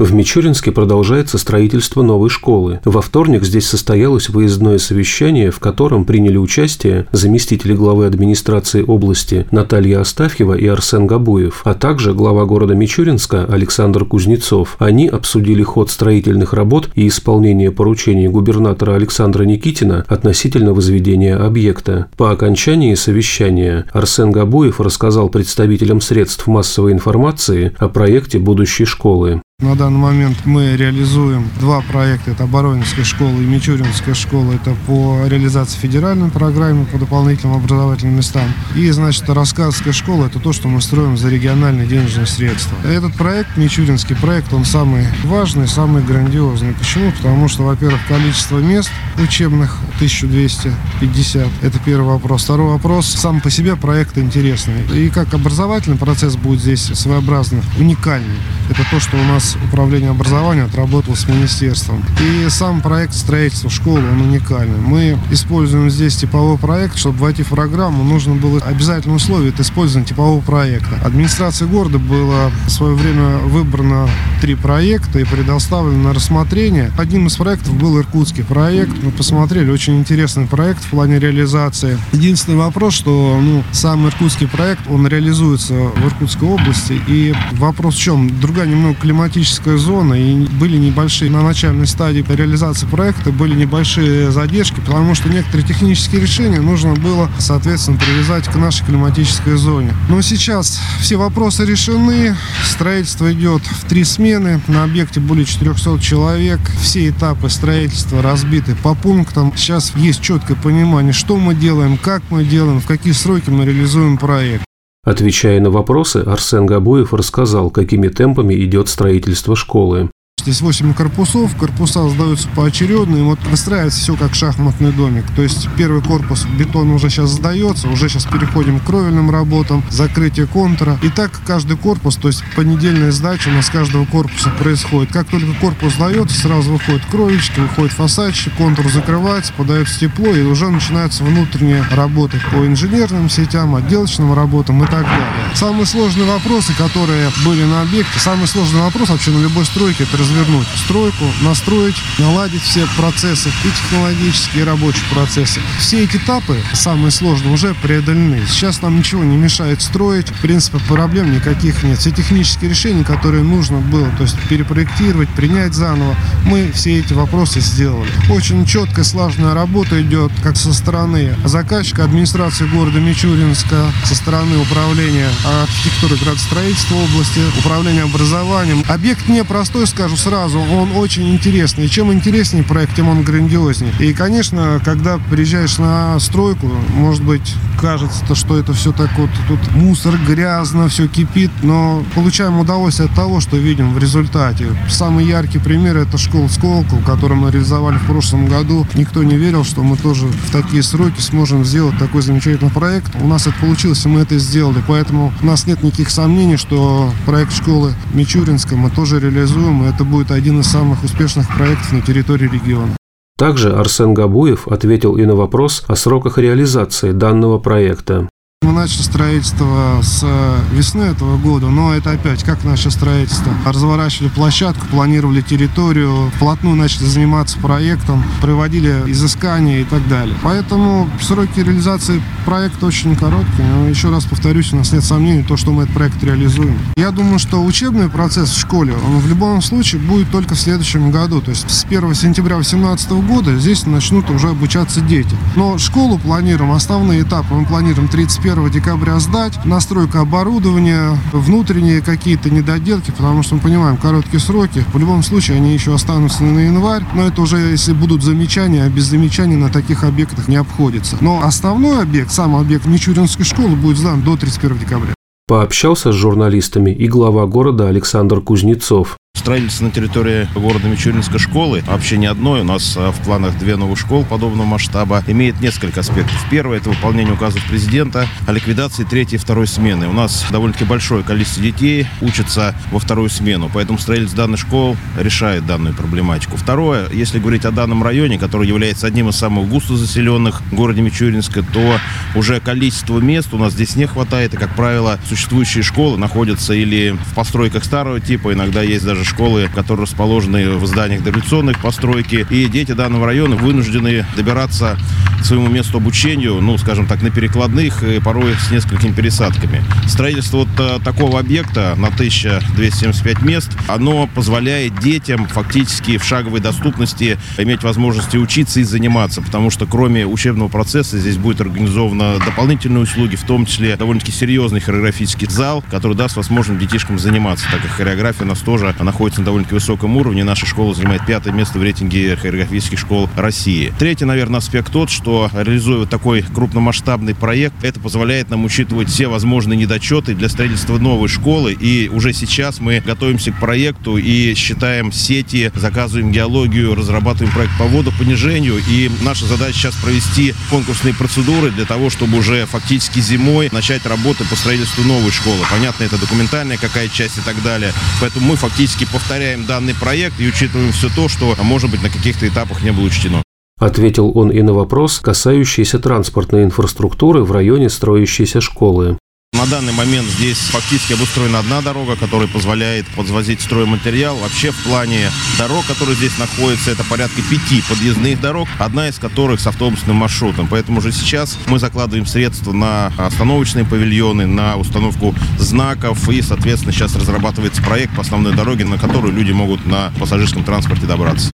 В Мичуринске продолжается строительство новой школы. Во вторник здесь состоялось выездное совещание, в котором приняли участие заместители главы администрации области Наталья Астафьева и Арсен Габуев, а также глава города Мичуринска Александр Кузнецов. Они обсудили ход строительных работ и исполнение поручений губернатора Александра Никитина относительно возведения объекта. По окончании совещания Арсен Габуев рассказал представителям средств массовой информации о проекте будущей школы. На данный момент мы реализуем два проекта. Это Оборонинская школа и Мичуринская школа. Это по реализации федеральной программы по дополнительным образовательным местам. И, значит, Рассказская школа – это то, что мы строим за региональные денежные средства. Этот проект, Мичуринский проект, он самый важный, самый грандиозный. Почему? Потому что, во-первых, количество мест учебных 1250. Это первый вопрос. Второй вопрос. Сам по себе проект интересный. И как образовательный процесс будет здесь своеобразный, уникальный. Это то, что у нас нас управление образования отработало с министерством. И сам проект строительства школы, он уникальный. Мы используем здесь типовой проект. Чтобы войти в программу, нужно было обязательное условие – это использование типового проекта. Администрация города было в свое время выбрано три проекта и предоставлено на рассмотрение. Одним из проектов был иркутский проект. Мы посмотрели, очень интересный проект в плане реализации. Единственный вопрос, что ну, сам иркутский проект, он реализуется в Иркутской области. И вопрос в чем? Другая немного климатическая климатическая зона, и были небольшие на начальной стадии реализации проекта были небольшие задержки, потому что некоторые технические решения нужно было, соответственно, привязать к нашей климатической зоне. Но сейчас все вопросы решены, строительство идет в три смены, на объекте более 400 человек, все этапы строительства разбиты по пунктам. Сейчас есть четкое понимание, что мы делаем, как мы делаем, в какие сроки мы реализуем проект. Отвечая на вопросы, Арсен Габуев рассказал, какими темпами идет строительство школы. Здесь 8 корпусов, корпуса сдаются поочередно, и вот выстраивается все как шахматный домик. То есть первый корпус бетон уже сейчас сдается, уже сейчас переходим к кровельным работам, закрытие контура. И так каждый корпус, то есть понедельная сдача у нас каждого корпуса происходит. Как только корпус сдается, сразу выходит кровельчики, выходит фасадчик, контур закрывается, подается тепло, и уже начинаются внутренние работы по инженерным сетям, отделочным работам и так далее. Самые сложные вопросы, которые были на объекте, самый сложный вопрос вообще на любой стройке, это развернуть стройку, настроить, наладить все процессы, и технологические, и рабочие процессы. Все эти этапы, самые сложные, уже преодолены. Сейчас нам ничего не мешает строить. В принципе, проблем никаких нет. Все технические решения, которые нужно было, то есть перепроектировать, принять заново, мы все эти вопросы сделали. Очень четкая, слаженная работа идет как со стороны заказчика, администрации города Мичуринска, со стороны управления архитектуры градостроительства области, управления образованием. Объект непростой, скажу сразу, он очень интересный. И чем интереснее проект, тем он грандиознее. И, конечно, когда приезжаешь на стройку, может быть, кажется, что это все так вот, тут мусор, грязно, все кипит, но получаем удовольствие от того, что видим в результате. Самый яркий пример это школа Сколково, которую мы реализовали в прошлом году. Никто не верил, что мы тоже в такие сроки сможем сделать такой замечательный проект. У нас это получилось, и мы это сделали. Поэтому у нас нет никаких сомнений, что проект школы Мичуринска мы тоже реализуем, и это будет один из самых успешных проектов на территории региона. Также Арсен Габуев ответил и на вопрос о сроках реализации данного проекта. Мы начали строительство с э, весны этого года, но это опять как наше строительство. Разворачивали площадку, планировали территорию, вплотную начали заниматься проектом, проводили изыскания и так далее. Поэтому сроки реализации проекта очень короткие. Но еще раз повторюсь, у нас нет сомнений, то, что мы этот проект реализуем. Я думаю, что учебный процесс в школе, он в любом случае будет только в следующем году. То есть с 1 сентября 2018 года здесь начнут уже обучаться дети. Но школу планируем, основные этапы мы планируем 31 1 декабря сдать. Настройка оборудования, внутренние какие-то недоделки, потому что мы понимаем, короткие сроки. В любом случае, они еще останутся на январь, но это уже если будут замечания, а без замечаний на таких объектах не обходится. Но основной объект, сам объект Мичуринской школы будет сдан до 31 декабря. Пообщался с журналистами и глава города Александр Кузнецов. Строительство на территории города Мичуринска школы, вообще не одной, у нас а, в планах две новых школы подобного масштаба, имеет несколько аспектов. Первое – это выполнение указов президента о ликвидации третьей и второй смены. У нас довольно-таки большое количество детей учатся во вторую смену, поэтому строительство данных школ решает данную проблематику. Второе, если говорить о данном районе, который является одним из самых густо заселенных в городе Мичуринска, то уже количество мест у нас здесь не хватает, и, как правило, существующие школы находятся или в постройках старого типа, иногда есть даже школы, которые расположены в зданиях дореволюционных постройки, и дети данного района вынуждены добираться к своему месту обучению, ну, скажем так, на перекладных, и порой с несколькими пересадками. Строительство вот а, такого объекта на 1275 мест, оно позволяет детям фактически в шаговой доступности иметь возможности учиться и заниматься, потому что кроме учебного процесса здесь будет организовано дополнительные услуги, в том числе довольно-таки серьезный хореографический зал, который даст возможность детишкам заниматься, так как хореография у нас тоже находится на довольно-таки высоком уровне. Наша школа занимает пятое место в рейтинге хореографических школ России. Третий, наверное, аспект тот, что реализуя такой крупномасштабный проект, это позволяет нам учитывать все возможные недочеты для строительства новой школы. И уже сейчас мы готовимся к проекту и считаем сети, заказываем геологию, разрабатываем проект по водопонижению. И наша задача сейчас провести конкурсные процедуры для того, чтобы уже фактически зимой начать работы по строительству новой школы. Понятно, это документальная какая часть и так далее. Поэтому мы фактически повторяем данный проект и учитываем все то, что, может быть, на каких-то этапах не было учтено. Ответил он и на вопрос, касающийся транспортной инфраструктуры в районе строящейся школы. На данный момент здесь фактически обустроена одна дорога, которая позволяет подвозить стройматериал. Вообще в плане дорог, которые здесь находятся, это порядка пяти подъездных дорог, одна из которых с автобусным маршрутом. Поэтому уже сейчас мы закладываем средства на остановочные павильоны, на установку знаков и, соответственно, сейчас разрабатывается проект по основной дороге, на которую люди могут на пассажирском транспорте добраться.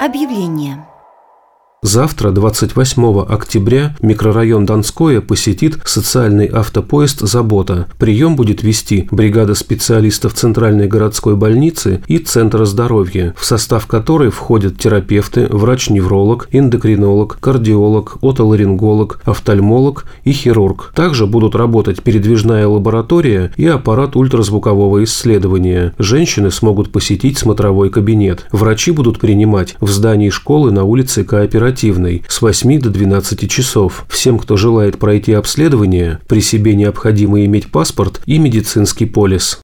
Объявление. Завтра, 28 октября, микрорайон Донское посетит социальный автопоезд «Забота». Прием будет вести бригада специалистов Центральной городской больницы и Центра здоровья, в состав которой входят терапевты, врач-невролог, эндокринолог, кардиолог, отоларинголог, офтальмолог и хирург. Также будут работать передвижная лаборатория и аппарат ультразвукового исследования. Женщины смогут посетить смотровой кабинет. Врачи будут принимать в здании школы на улице Кооперативной оперативной с 8 до 12 часов. Всем, кто желает пройти обследование, при себе необходимо иметь паспорт и медицинский полис.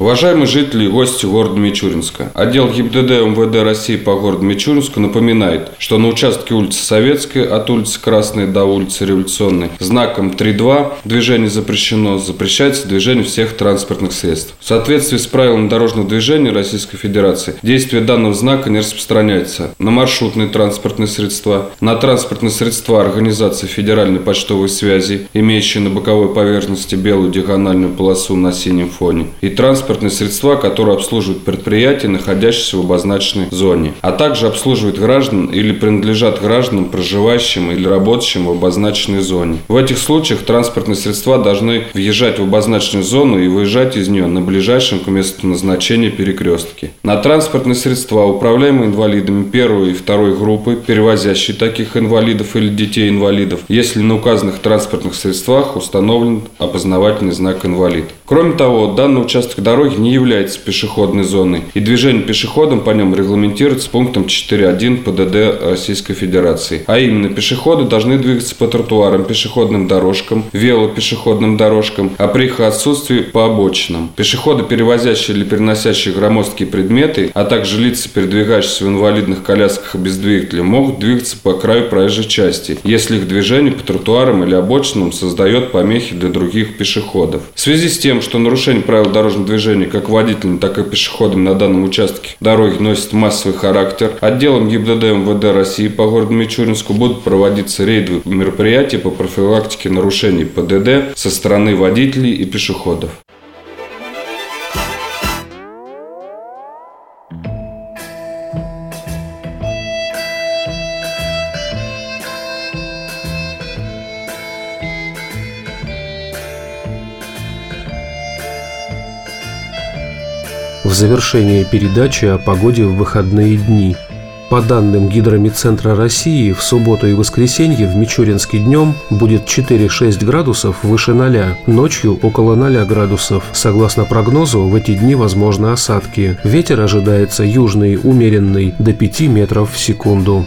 Уважаемые жители и гости города Мичуринска, отдел ГИБДД МВД России по городу Мичуринску напоминает, что на участке улицы Советской от улицы Красной до улицы Революционной знаком 3.2 движение запрещено, запрещается движение всех транспортных средств. В соответствии с правилами дорожного движения Российской Федерации действие данного знака не распространяется на маршрутные транспортные средства, на транспортные средства организации Федеральной почтовой связи, имеющие на боковой поверхности белую диагональную полосу на синем фоне, и транспорт транспортные средства, которые обслуживают предприятия, находящиеся в обозначенной зоне, а также обслуживают граждан или принадлежат гражданам, проживающим или работающим в обозначенной зоне. В этих случаях транспортные средства должны въезжать в обозначенную зону и выезжать из нее на ближайшем к месту назначения перекрестке. На транспортные средства, управляемые инвалидами первой и второй группы, перевозящие таких инвалидов или детей-инвалидов, если на указанных транспортных средствах установлен опознавательный знак инвалид. Кроме того, данный участок дороги не является пешеходной зоной, и движение пешеходом по нем регламентируется пунктом 4.1 ПДД Российской Федерации. А именно, пешеходы должны двигаться по тротуарам, пешеходным дорожкам, велопешеходным дорожкам, а при их отсутствии по обочинам. Пешеходы, перевозящие или переносящие громоздкие предметы, а также лица, передвигающиеся в инвалидных колясках и без двигателя, могут двигаться по краю проезжей части, если их движение по тротуарам или обочинам создает помехи для других пешеходов. В связи с тем, что нарушение правил дорожного движения как водителям, так и пешеходам на данном участке дороги носит массовый характер. Отделом ГИБДД МВД России по городу Мичуринску будут проводиться рейдовые мероприятия по профилактике нарушений ПДД со стороны водителей и пешеходов. В завершении передачи о погоде в выходные дни. По данным Гидромедцентра России, в субботу и воскресенье в Мичуринске днем будет 4-6 градусов выше 0, ночью около 0 градусов. Согласно прогнозу, в эти дни возможны осадки. Ветер ожидается южный, умеренный, до 5 метров в секунду.